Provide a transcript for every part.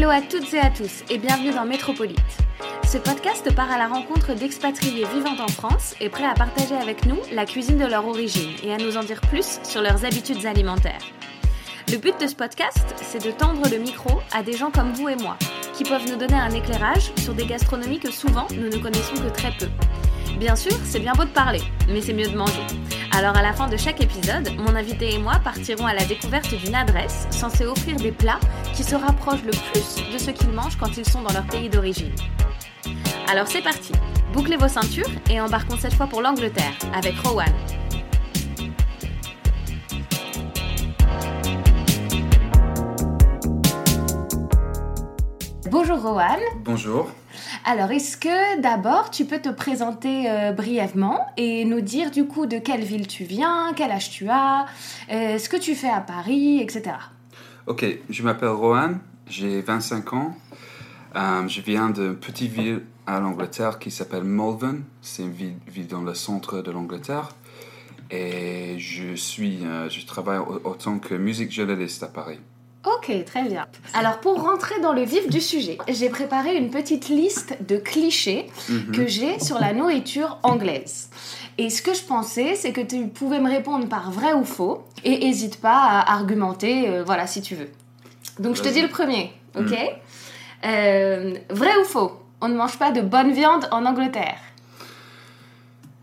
Hello à toutes et à tous et bienvenue dans Métropolite. Ce podcast part à la rencontre d'expatriés vivant en France et prêts à partager avec nous la cuisine de leur origine et à nous en dire plus sur leurs habitudes alimentaires. Le but de ce podcast, c'est de tendre le micro à des gens comme vous et moi, qui peuvent nous donner un éclairage sur des gastronomies que souvent nous ne connaissons que très peu. Bien sûr, c'est bien beau de parler, mais c'est mieux de manger. Alors à la fin de chaque épisode, mon invité et moi partirons à la découverte d'une adresse censée offrir des plats qui se rapprochent le plus de ce qu'ils mangent quand ils sont dans leur pays d'origine. Alors c'est parti, bouclez vos ceintures et embarquons cette fois pour l'Angleterre avec Rowan. Bonjour Rowan. Bonjour. Alors, est-ce que d'abord tu peux te présenter euh, brièvement et nous dire du coup de quelle ville tu viens, quel âge tu as, euh, ce que tu fais à Paris, etc. Ok, je m'appelle Rohan, j'ai 25 ans. Euh, je viens d'une petite ville à l'Angleterre qui s'appelle Malvern. C'est une ville, dans le centre de l'Angleterre. Et je, suis, je travaille en, en tant que musique journaliste à Paris. Ok, très bien. Alors pour rentrer dans le vif du sujet, j'ai préparé une petite liste de clichés que j'ai sur la nourriture anglaise. Et ce que je pensais, c'est que tu pouvais me répondre par vrai ou faux, et hésite pas à argumenter, euh, voilà, si tu veux. Donc je te dis le premier, ok? Euh, Vrai ou faux? On ne mange pas de bonne viande en Angleterre.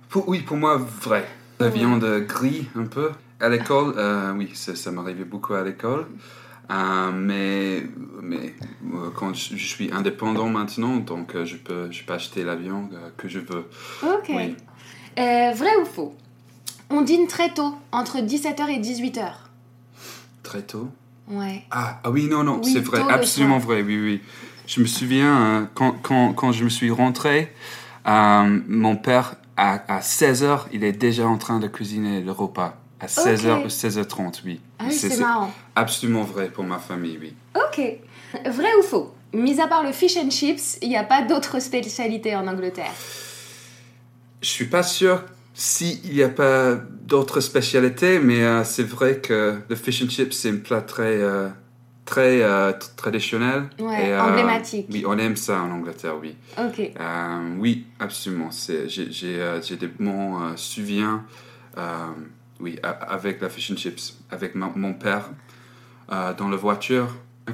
Pour- oui, pour moi, vrai. La viande gris un peu. À l'école, euh, oui, ça, ça m'arrivait beaucoup à l'école. Euh, mais mais euh, quand je, je suis indépendant maintenant, donc euh, je, peux, je peux acheter la viande euh, que je veux. Ok. Oui. Vrai ou faux? On dîne très tôt, entre 17h et 18h. Très tôt? Ouais. Ah, ah oui, non, non, Oui, c'est vrai, absolument vrai, oui, oui. Je me souviens, quand, quand, quand je me suis rentré, mon père, à, à 16h, il est déjà en train de cuisiner le repas. À 16h ou 16h30, oui. Ah oui, c'est marrant. absolument vrai pour ma famille, oui. Ok. Vrai ou faux? Mis à part le fish and chips, il n'y a pas d'autres spécialités en Angleterre? Je suis pas sûr s'il n'y a pas d'autres spécialités, mais euh, c'est vrai que le fish and chips, c'est un plat très, euh, très euh, traditionnel. Ouais, Et, emblématique. Oui, on aime ça en Angleterre, oui. Ok. Oui, absolument. J'ai des bons souvenirs oui, avec la fish and chips, avec ma- mon père euh, dans la voiture,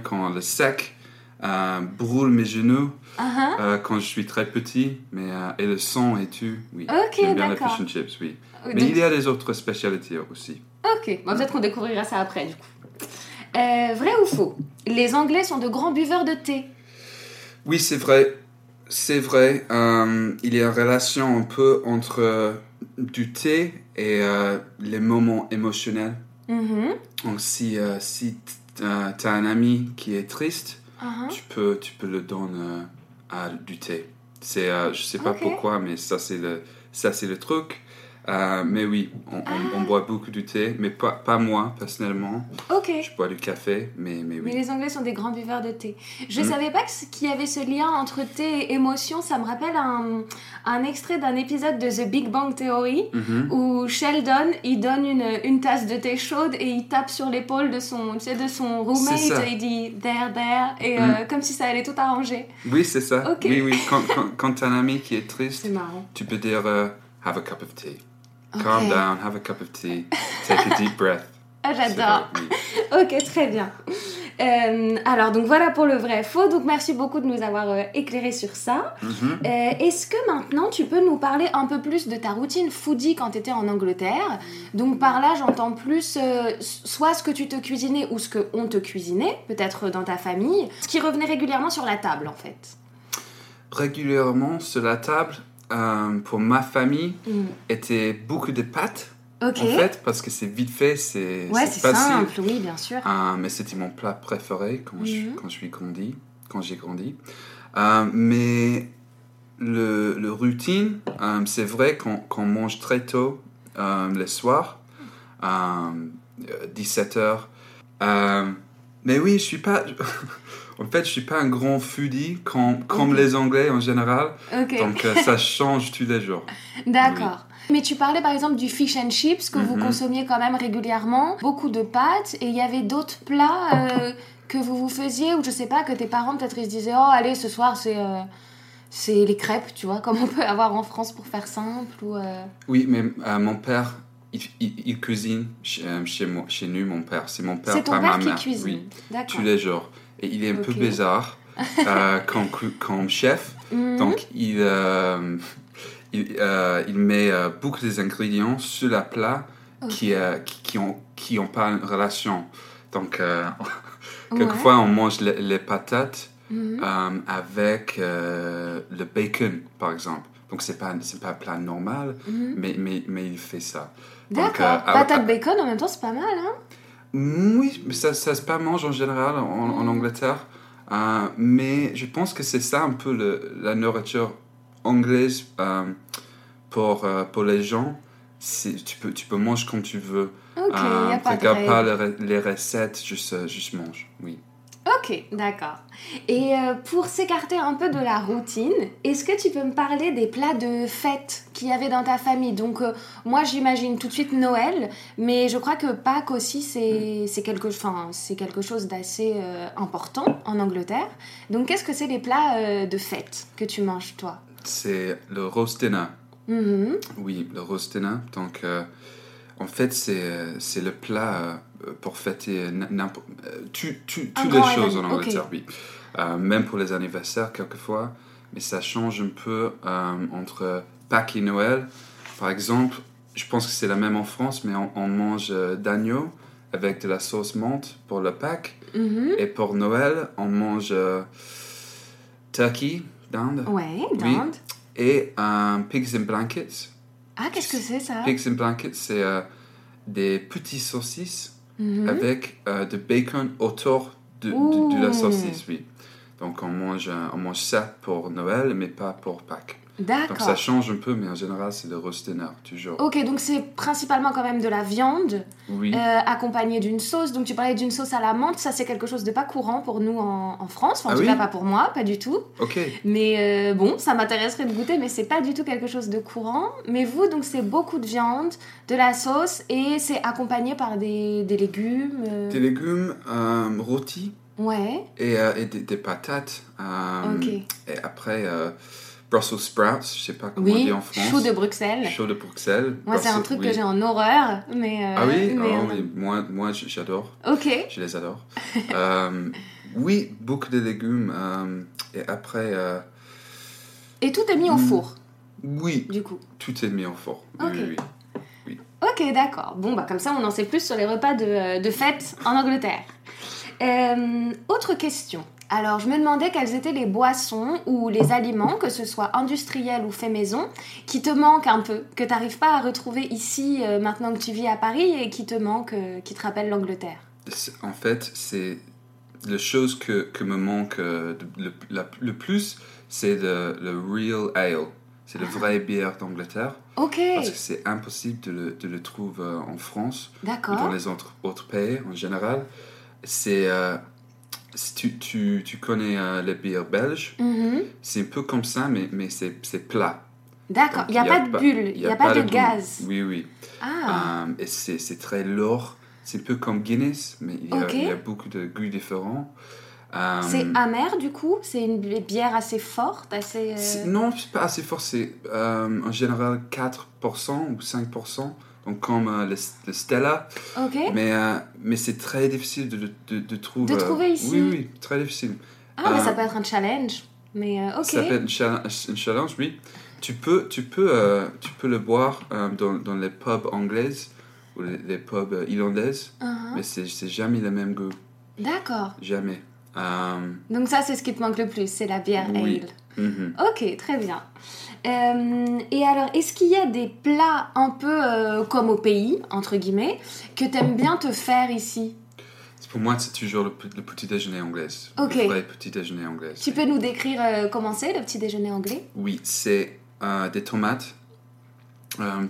quand le sec euh, brûle mes genoux, Uh-huh. euh, quand je suis très petit, mais, et le sang et tout. Oui, Ok, j'aime bien la fish and chips, oui. Mais il y a des autres spécialités aussi. Ok. Bon, Peut-être qu'on découvrira ça après, du coup. Vrai ou faux? Les Anglais sont de grands buveurs de thé. Oui, c'est vrai. C'est vrai. Euh, il y a une relation un peu entre euh, du thé et euh, les moments émotionnels. Mhm. Donc, si, si tu as un ami qui est triste, Uh-huh. tu, peux, tu peux le donner à du thé. C'est, je sais pas pourquoi, mais ça, c'est le, ça, c'est le truc. Euh, mais oui, on, on- on Ah. boit beaucoup du thé, mais pas, pas moi, personnellement. Ok. Je bois du café, mais, mais Mais oui. les Anglais sont des grands buveurs de thé. Je Mm. savais pas qu'il y avait ce lien entre thé et émotion. Ça me rappelle un, un extrait d'un épisode de The Big Bang Theory Mhm. où Sheldon il donne une, une tasse de thé chaude et il tape sur l'épaule de son, tu sais, de son roommate et il dit there, there, et Mm. euh, comme si ça allait tout arranger. Oui, c'est ça. Ok. Oui, oui. Quand, quand, as un ami qui est triste, marrant. tu peux dire euh, have a cup of tea. Calm down, have a cup of tea, take a deep breath. Ah, j'adore. Ok, très bien. Euh, alors, donc voilà pour le vrai faux. Donc, merci beaucoup de nous avoir euh, éclairé sur ça. Mhm. Euh, Est-ce que maintenant tu peux nous parler un peu plus de ta routine foodie quand tu étais en Angleterre? Donc, par là, j'entends plus soit ce que tu te cuisinais ou ce que on te cuisinait, peut-être dans ta famille, ce qui revenait régulièrement sur la table en fait. Régulièrement sur la table, euh, pour ma famille, Mm. était beaucoup de pâtes. Ok. En fait, parce que c'est vite fait, c'est ouais, c'est simple, oui, bien sûr. Euh, mais c'était mon plat préféré quand, je, Mhm. quand je suis grandi, quand j'ai grandi. Euh, mais le, le routine, c'est vrai qu'on mange très tôt le soir, euh, 17 heures. Euh, mais oui, je suis pas. En fait, je suis pas un grand foodie comme, les Anglais en général. Donc euh, ça change tous les jours. D'accord. Mais tu parlais par exemple du fish and chips que vous Mhm. consommiez quand même régulièrement, beaucoup de pâtes, et il y avait d'autres plats euh, que vous vous faisiez, ou je sais pas, que tes parents peut-être ils se disaient Oh, allez, ce soir c'est. euh, c'est les crêpes, tu vois, comme on peut avoir en France pour faire simple ou euh, Oui, mais euh, mon père, il, il- il cuisine chez, chez, moi, chez nous, mon père. C'est mon père, C'est ton pas père ma qui mère. cuisine. Oui, tous les jours. Et il est un peu bizarre euh, comme, chef. Mhm. Donc, il, euh, il, euh, il met euh, beaucoup des ingrédients sur la plat qui, qui, qui ont, qui ont pas une relation. Donc, quelquefois, on mange les, les patates Mhm. avec le bacon, par exemple. Donc, c'est pas, pas un plat normal, Mhm. mais, mais, mais il fait ça. D'accord. euh, Patate ah, bacon en même temps, c'est pas mal, hein Oui, mais ça, ça se pas mange en général en, en Angleterre. Euh, mais je pense que c'est ça un peu le- la nourriture anglaise euh, pour, euh, pour les gens. Tu peux, tu peux manger comme tu veux. Ok, n'y a pas de pas les, les recettes, juste, juste mange. Oui. Ok, d'accord. Et euh, pour s'écarter un peu de la routine, est-ce que tu peux me parler des plats de fête qu'il y avait dans ta famille? Donc, euh, moi, j'imagine tout de suite Noël, mais je crois que Pâques aussi, c'est c'est quelque, enfin, quelque chose d'assez euh, important en Angleterre. Donc, qu'est-ce que c'est les plats euh, de fête que tu manges, toi? C'est le roast dinner. Mhm. Oui, le roast dinner. Donc, en fait, c'est c'est le plat pour fêter n'importe- euh, tu- tu- Un toutes les choses en Angleterre, oui. Euh, même pour les anniversaires, quelquefois. Mais ça change un peu euh, entre Pâques et Noël. Par exemple, je pense que c'est la même en France, mais on, on mange euh, d'agneau avec de la sauce menthe pour le Pâques. Mhm. Et pour Noël, on mange euh, turkey, dinde, Ouais, Oui. dinde. et euh, pigs in blankets. Ah, qu'est-ce que c'est ça? Pigs in blankets, c'est euh, des petits saucisses Mhm. avec euh, du bacon autour de, de- de la saucisse, oui. Donc on mange, euh, on mange ça pour Noël, mais pas pour Pâques. Donc ça D'accord. change un peu, mais en général, c'est le roast dinner, toujours. Ok, donc c'est principalement quand même de la viande. Oui, Euh, accompagné d'une sauce. Donc tu parlais d'une sauce à la menthe, ça c'est quelque chose de pas courant pour nous en, en France, enfin, en Ah tout oui cas pas pour moi, pas du tout. ok. Mais euh, bon, ça m'intéresserait de goûter, mais c'est pas du tout quelque chose de courant. Mais vous, donc c'est beaucoup de viande, de la sauce et c'est accompagné par des, des légumes. euh, Des légumes rôtis Ouais, et, et des, des patates. ok. Et après, Brussels sprouts, je sais pas comment on dit en France. chou de Bruxelles. Chaud de Bruxelles. Moi, c'est un truc oui. que j'ai en horreur, mais. euh, Ah oui, mais, Oh, euh, oui. Moi, moi j'adore. Ok, Je les adore. Euh, oui, beaucoup de légumes. euh, et après, et tout est mis au Mm. four, oui, du coup. tout est mis au four. Oui, Ok. oui. Ok, d'accord. Bon, bah comme ça, on en sait plus sur les repas de, de fête en Angleterre. Autre question. Alors, je me demandais quelles étaient les boissons ou les aliments, que ce soit industriels ou fait maison, qui te manquent un peu, que tu n'arrives pas à retrouver ici euh, maintenant que tu vis à Paris et qui te manquent, euh, qui te rappellent l'Angleterre. En fait, c'est la chose que, que me manque euh, le, la- le plus, c'est le, le real ale. C'est Ah. le vrai bière d'Angleterre. Ok, Parce que c'est impossible de le, de le trouver en France. ou dans d'accord. les autres, autres pays en général. C'est. Si tu, tu, tu connais euh, les bières belges, Mhm. c'est un peu comme ça, mais, mais c'est plat. D'accord, il n'y a, pas de bulle, il n'y a, pas, de gaz. Oui, oui. Ah, Euh, et c'est très lourd. C'est un peu comme Guinness, mais il y a, y beaucoup de goûts différents. Euh, c'est amer du coup? C'est une bière assez forte, assez... euh, Non, c'est pas assez fort. C'est en général 4% ou 5% donc comme euh, le, le Stella. Mais, euh, mais c'est très difficile de, de, de trouver. De trouver ici. Oui, oui, très difficile. Ah, mais Euh, ça peut être un challenge. Mais euh, ok. Ça peut être une challenge, oui. Tu peux, tu peux, euh, tu peux le boire euh, dans, dans les pubs anglaises ou les, les pubs euh, irlandaises, Uh-huh. mais c'est c'est jamais le même goût. D'accord. Jamais. Euh, Donc ça, c'est ce qui te manque le plus, c'est la bière Oui. ale. mhm. Ok, très bien. Euh, et alors, est-ce qu'il y a des plats un peu euh, comme au pays, entre guillemets, que t'aimes bien te faire ici? Pour moi, c'est toujours le, pe- le petit déjeuner anglais. Ok. Le vrai petit déjeuner anglais. Tu peux nous décrire euh, comment c'est, le petit déjeuner anglais? Oui, c'est des tomates,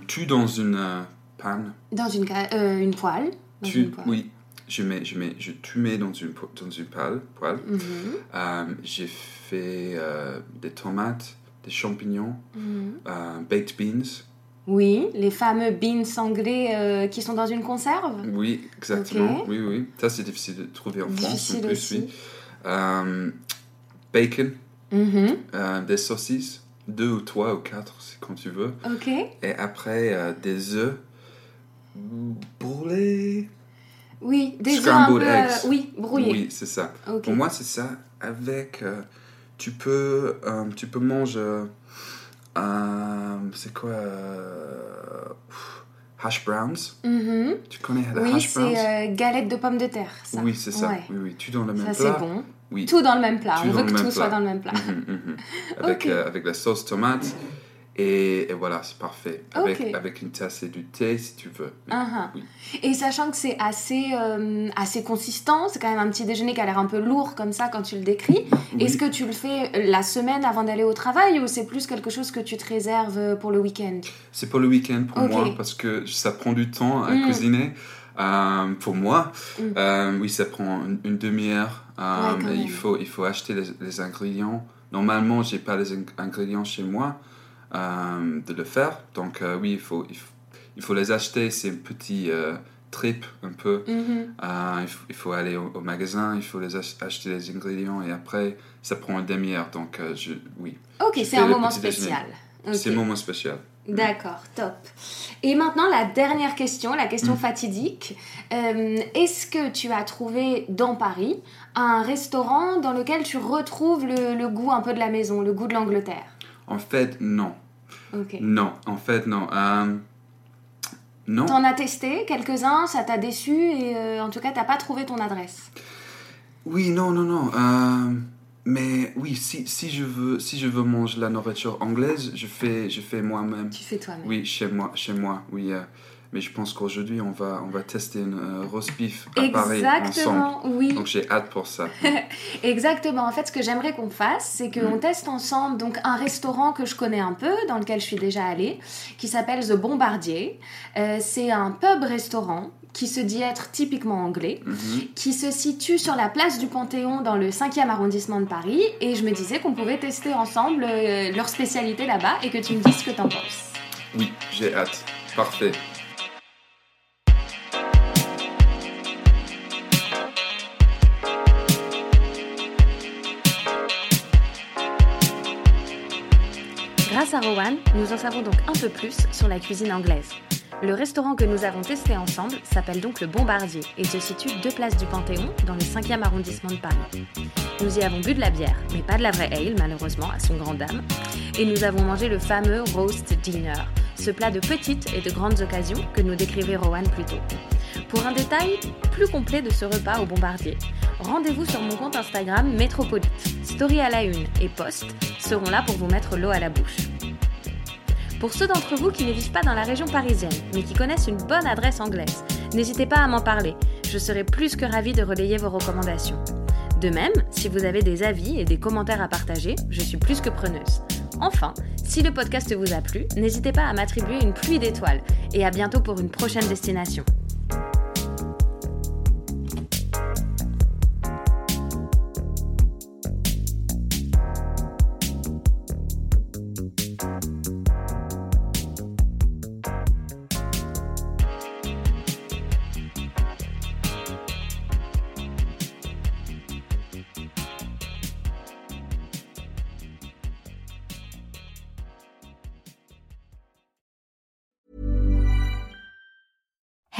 tu dans une panne. Dans une, une poêle dans Tu, une poêle. oui, je mets, je mets, je, tu mets dans une, dans une poêle. poêle. Mhm, Euh, J'ai fait euh, des tomates, des champignons, mhm. euh, baked beans. Oui, les fameux beans euh, qui sont dans une conserve? Oui, exactement. Oui, oui. Ça, c'est difficile de trouver en France. Difficile plus, aussi. oui. Euh, bacon, Mhm, des saucisses, deux ou trois ou quatre, c'est quand tu veux. Ok. Et après, des œufs brûlés. Oui, œufs un Scrambled peu... euh, eggs. oui, brouillés. Oui, c'est ça. Pour moi, c'est ça. Avec, euh, tu peux, euh, tu peux manger, euh, c'est quoi, euh, hash browns. Mhm. Tu connais la Oui, hash browns? c'est euh, galette de pommes de terre, ça. Oui, c'est ça. Ouais. Oui, oui. Tu dans le même Ça, c'est plat. bon. Oui. Tout dans le même plat. Tout On veut que tout soit plat. dans le même plat. Mhm, mhm. Avec, Ok. euh, avec la sauce tomate. Et, et voilà, c'est parfait. Avec, avec une tasse et du thé si tu veux. Uh-huh. oui. Et sachant que c'est assez, euh, assez consistant, c'est quand même un petit déjeuner qui a l'air un peu lourd comme ça quand tu le décris. Oui. Est-ce que tu le fais la semaine avant d'aller au travail ou c'est plus quelque chose que tu te réserves pour le week-end? C'est pour le week-end pour moi parce que ça prend du temps à Mm. cuisiner. Euh, pour moi, Mm. Euh, oui, ça prend une, une demi-heure. Euh, Ouais, il, faut, il faut acheter les, les ingrédients. Normalement, j'ai pas les ing- ingrédients chez moi euh, de le faire. Donc, euh, oui, il faut, il, faut, il faut les acheter. C'est un petit euh, trip un peu. Mhm. Euh, il, faut, il faut aller au, au magasin, il faut les ach- acheter les ingrédients et après, ça prend une demi-heure. Donc, je, oui, Ok, c'est un moment spécial. C'est un moment spécial. D'accord, top. Et maintenant, la dernière question, la Mm. question fatidique. Euh, Est-ce que tu as trouvé dans Paris un restaurant dans lequel tu retrouves le, le goût un peu de la maison, le goût de l'Angleterre? En fait, non. Ok. Non, en fait, non. Euh, non. T'en as testé quelques-uns, ça t'a déçu et euh, en tout cas, t'as pas trouvé ton adresse. Oui, non, non, non. euh, mais oui, si, si, je veux, si je veux manger la nourriture anglaise, je fais, je fais moi-même. Tu fais toi-même. Oui, chez moi, chez moi, oui. Mais je pense qu'aujourd'hui, on va, on va tester une euh, roast beef à Paris ensemble. Exactement, oui. Donc j'ai hâte pour ça. Exactement. En fait, ce que j'aimerais qu'on fasse, c'est qu'on Mm. teste ensemble donc un restaurant que je connais un peu, dans lequel je suis déjà allée, qui s'appelle The Bombardier. Euh, c'est un pub-restaurant qui se dit être typiquement anglais, Mhm. qui se situe sur la place du Panthéon dans le 5e arrondissement de Paris. Et je me disais qu'on pouvait tester ensemble euh, leur spécialité là-bas et que tu me dises ce que t'en penses. Oui, j'ai hâte. Parfait. À Rowan, nous en savons donc un peu plus sur la cuisine anglaise. Le restaurant que nous avons testé ensemble s'appelle donc le Bombardier et se situe deux places du Panthéon dans le 5e arrondissement de Paris. Nous y avons bu de la bière, mais pas de la vraie ale malheureusement, à son grand dame. Et nous avons mangé le fameux roast dinner, ce plat de petites et de grandes occasions que nous décrivait Rowan plus tôt. Pour un détail plus complet de ce repas au Bombardier, rendez-vous sur mon compte Instagram Métropolite. Story à la une et post seront là pour vous mettre l'eau à la bouche. Pour ceux d'entre vous qui ne vivent pas dans la région parisienne, mais qui connaissent une bonne adresse anglaise, n'hésitez pas à m'en parler. Je serai plus que ravie de relayer vos recommandations. De même, si vous avez des avis et des commentaires à partager, je suis plus que preneuse. Enfin, si le podcast vous a plu, n'hésitez pas à m'attribuer une pluie d'étoiles et à bientôt pour une prochaine destination.